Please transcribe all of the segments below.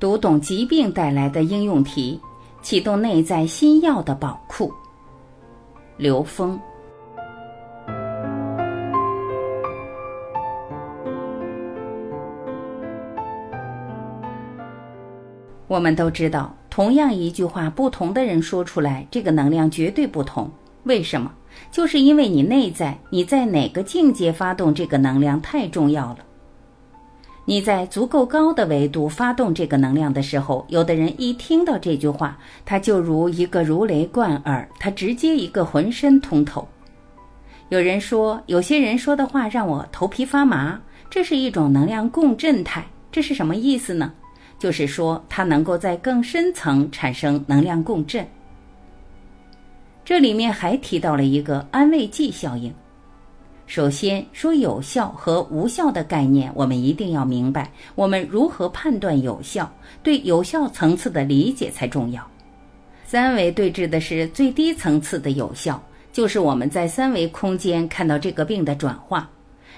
读懂疾病带来的应用题，启动内在新药的宝库。刘峰。我们都知道，同样一句话，不同的人说出来，这个能量绝对不同。为什么？就是因为你内在你在哪个境界发动这个能量太重要了。你在足够高的维度发动这个能量的时候，有的人一听到这句话，他就如一个如雷贯耳，他直接一个浑身通透。有人说，有些人说的话让我头皮发麻，这是一种能量共振态，这是什么意思呢？就是说，它能够在更深层产生能量共振。这里面还提到了一个安慰剂效应。首先说有效和无效的概念，我们一定要明白，我们如何判断有效，对有效层次的理解才重要。三维对峙的是最低层次的有效，就是我们在三维空间看到这个病的转化。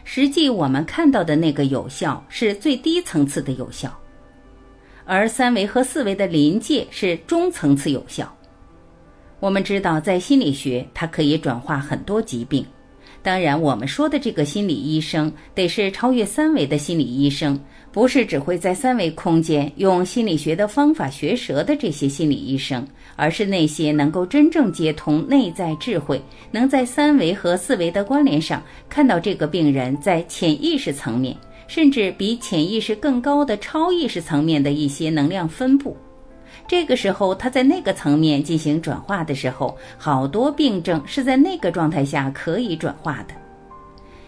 实际我们看到的那个有效是最低层次的有效。而三维和四维的临界是中层次有效。我们知道，在心理学，它可以转化很多疾病。当然，我们说的这个心理医生，得是超越三维的心理医生，不是只会在三维空间用心理学的方法学舌的这些心理医生，而是那些能够真正接通内在智慧，能在三维和四维的关联上看到这个病人在潜意识层面。甚至比潜意识更高的超意识层面的一些能量分布，这个时候他在那个层面进行转化的时候，好多病症是在那个状态下可以转化的。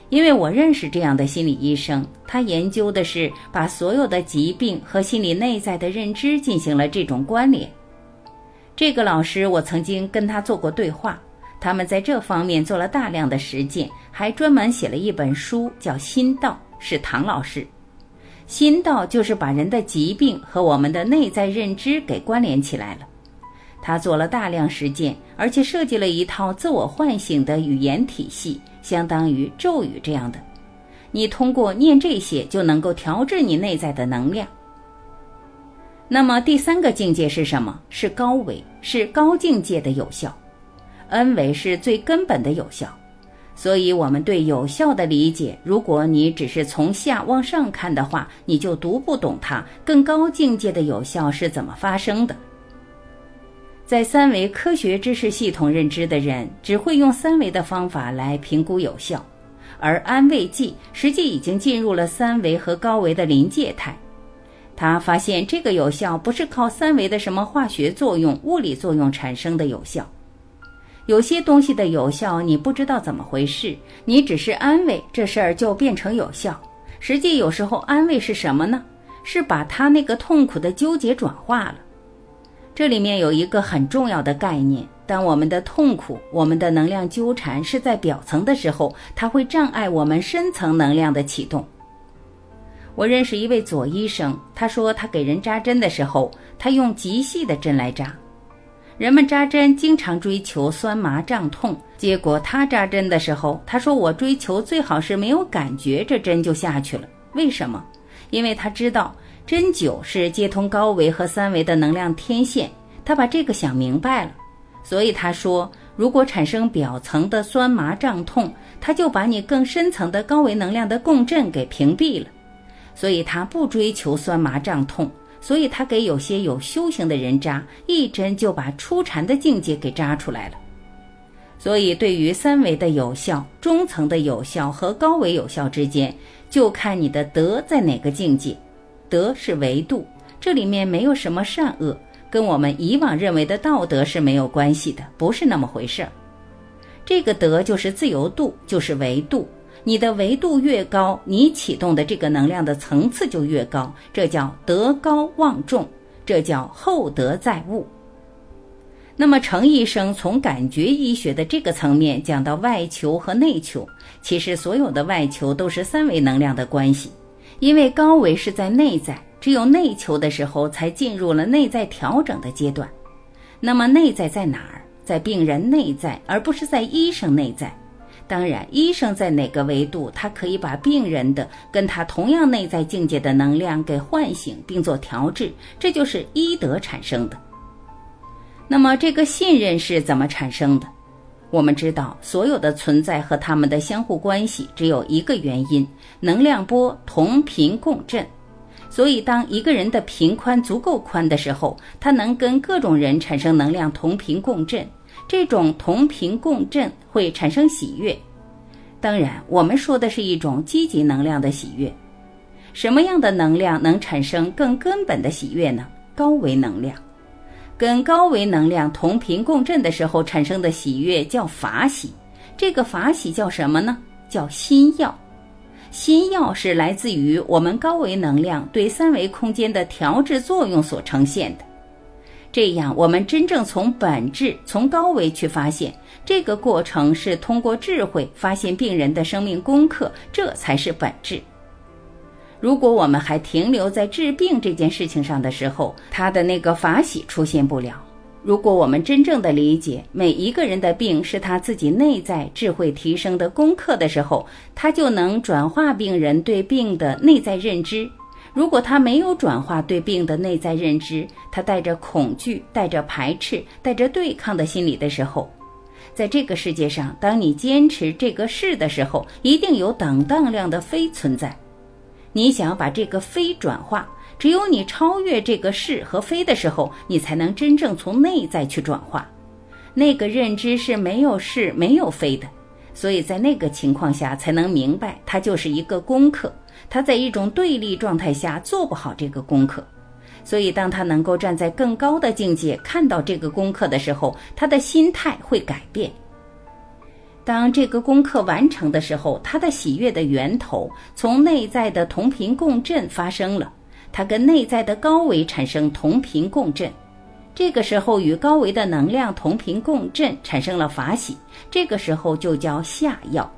因为我认识这样的心理医生，他研究的是把所有的疾病和心理内在的认知进行了这种关联。这个老师我曾经跟他做过对话，他们在这方面做了大量的实践，还专门写了一本书叫《心道》。是唐老师，心道就是把人的疾病和我们的内在认知给关联起来了。他做了大量实践，而且设计了一套自我唤醒的语言体系，相当于咒语这样的。你通过念这些，就能够调制你内在的能量。那么第三个境界是什么？是高维，是高境界的有效。N 维是最根本的有效。所以，我们对有效的理解，如果你只是从下往上看的话，你就读不懂它更高境界的有效是怎么发生的。在三维科学知识系统认知的人，只会用三维的方法来评估有效，而安慰剂实际已经进入了三维和高维的临界态。他发现这个有效不是靠三维的什么化学作用、物理作用产生的有效。有些东西的有效，你不知道怎么回事，你只是安慰，这事儿就变成有效。实际有时候安慰是什么呢？是把他那个痛苦的纠结转化了。这里面有一个很重要的概念：当我们的痛苦、我们的能量纠缠是在表层的时候，它会障碍我们深层能量的启动。我认识一位左医生，他说他给人扎针的时候，他用极细的针来扎。人们扎针经常追求酸麻胀痛，结果他扎针的时候，他说：“我追求最好是没有感觉，这针就下去了。”为什么？因为他知道针灸是接通高维和三维的能量天线，他把这个想明白了，所以他说：“如果产生表层的酸麻胀痛，他就把你更深层的高维能量的共振给屏蔽了，所以他不追求酸麻胀痛。”所以他给有些有修行的人扎一针，就把初禅的境界给扎出来了。所以，对于三维的有效、中层的有效和高维有效之间，就看你的德在哪个境界。德是维度，这里面没有什么善恶，跟我们以往认为的道德是没有关系的，不是那么回事儿。这个德就是自由度，就是维度。你的维度越高，你启动的这个能量的层次就越高，这叫德高望重，这叫厚德载物。那么，程医生从感觉医学的这个层面讲到外求和内求，其实所有的外求都是三维能量的关系，因为高维是在内在，只有内求的时候才进入了内在调整的阶段。那么，内在在哪儿？在病人内在，而不是在医生内在。当然，医生在哪个维度，他可以把病人的跟他同样内在境界的能量给唤醒并做调制，这就是医德产生的。那么，这个信任是怎么产生的？我们知道，所有的存在和他们的相互关系只有一个原因：能量波同频共振。所以，当一个人的频宽足够宽的时候，他能跟各种人产生能量同频共振。这种同频共振会产生喜悦。当然，我们说的是一种积极能量的喜悦。什么样的能量能产生更根本的喜悦呢？高维能量。跟高维能量同频共振的时候产生的喜悦叫法喜，这个法喜叫什么呢？叫心药。心药是来自于我们高维能量对三维空间的调制作用所呈现的。这样，我们真正从本质、从高维去发现，这个过程是通过智慧发现病人的生命功课，这才是本质。如果我们还停留在治病这件事情上的时候，他的那个法喜出现不了。如果我们真正的理解每一个人的病是他自己内在智慧提升的功课的时候，他就能转化病人对病的内在认知。如果他没有转化对病的内在认知，他带着恐惧、带着排斥、带着对抗的心理的时候，在这个世界上，当你坚持这个是的时候，一定有等当量的非存在。你想把这个非转化，只有你超越这个是和非的时候，你才能真正从内在去转化。那个认知是没有是没有非的，所以在那个情况下才能明白，它就是一个功课。他在一种对立状态下做不好这个功课，所以当他能够站在更高的境界看到这个功课的时候，他的心态会改变。当这个功课完成的时候，他的喜悦的源头从内在的同频共振发生了，他跟内在的高维产生同频共振，这个时候与高维的能量同频共振，产生了法喜，这个时候就叫下药。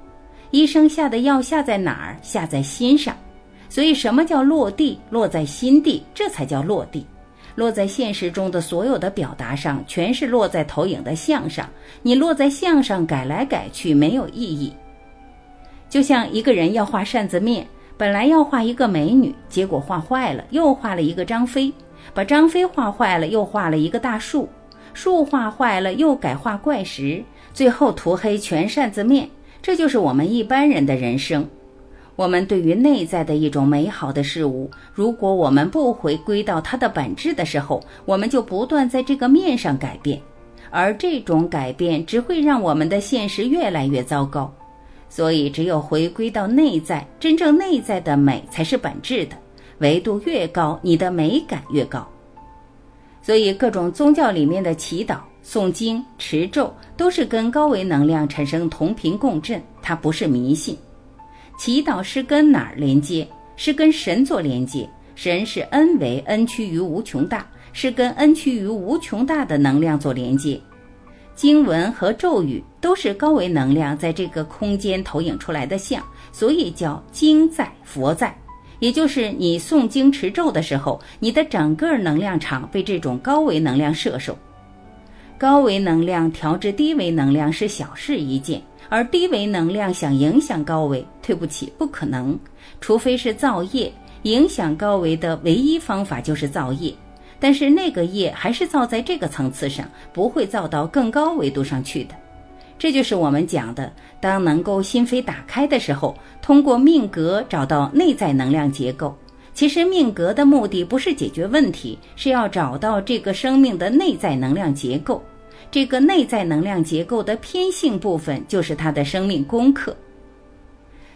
医生下的药下在哪儿？下在心上，所以什么叫落地？落在心地，这才叫落地。落在现实中的所有的表达上，全是落在投影的像上。你落在像上改来改去没有意义。就像一个人要画扇子面，本来要画一个美女，结果画坏了，又画了一个张飞；把张飞画坏了，又画了一个大树；树画坏了，又改画怪石，最后涂黑全扇子面。这就是我们一般人的人生。我们对于内在的一种美好的事物，如果我们不回归到它的本质的时候，我们就不断在这个面上改变，而这种改变只会让我们的现实越来越糟糕。所以，只有回归到内在，真正内在的美才是本质的。维度越高，你的美感越高。所以，各种宗教里面的祈祷、诵经、持咒，都是跟高维能量产生同频共振，它不是迷信。祈祷是跟哪儿连接？是跟神做连接。神是 n 为 n 趋于无穷大，是跟 n 趋于无穷大的能量做连接。经文和咒语都是高维能量在这个空间投影出来的像，所以叫经在佛在。也就是你诵经持咒的时候，你的整个能量场被这种高维能量摄受。高维能量调制低维能量是小事一件。而低维能量想影响高维，对不起，不可能，除非是造业。影响高维的唯一方法就是造业，但是那个业还是造在这个层次上，不会造到更高维度上去的。这就是我们讲的，当能够心扉打开的时候，通过命格找到内在能量结构。其实命格的目的不是解决问题，是要找到这个生命的内在能量结构。这个内在能量结构的偏性部分，就是他的生命功课。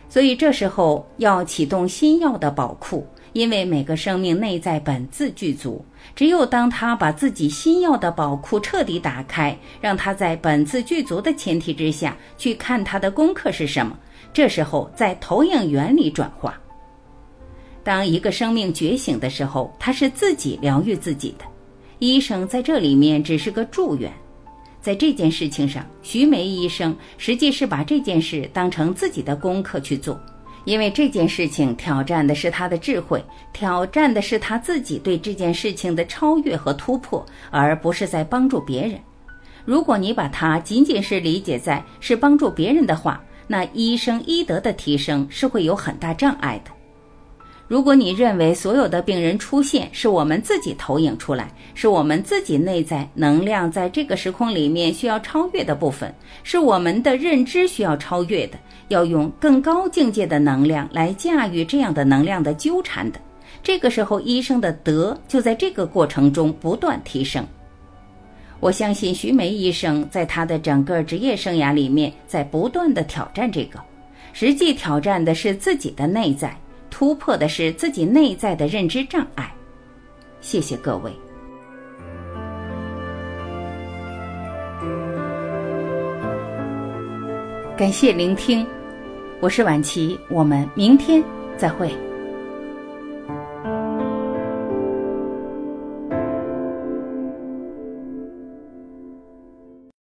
所以这时候要启动心药的宝库，因为每个生命内在本自具足。只有当他把自己心药的宝库彻底打开，让他在本自具足的前提之下去看他的功课是什么，这时候在投影原理转化。当一个生命觉醒的时候，他是自己疗愈自己的，医生在这里面只是个助缘。在这件事情上，徐梅医生实际是把这件事当成自己的功课去做，因为这件事情挑战的是他的智慧，挑战的是他自己对这件事情的超越和突破，而不是在帮助别人。如果你把它仅仅是理解在是帮助别人的话，那医生医德的提升是会有很大障碍的。如果你认为所有的病人出现是我们自己投影出来，是我们自己内在能量在这个时空里面需要超越的部分，是我们的认知需要超越的，要用更高境界的能量来驾驭这样的能量的纠缠的，这个时候医生的德就在这个过程中不断提升。我相信徐梅医生在他的整个职业生涯里面在不断的挑战这个，实际挑战的是自己的内在。突破的是自己内在的认知障碍。谢谢各位，感谢聆听，我是婉琪，我们明天再会。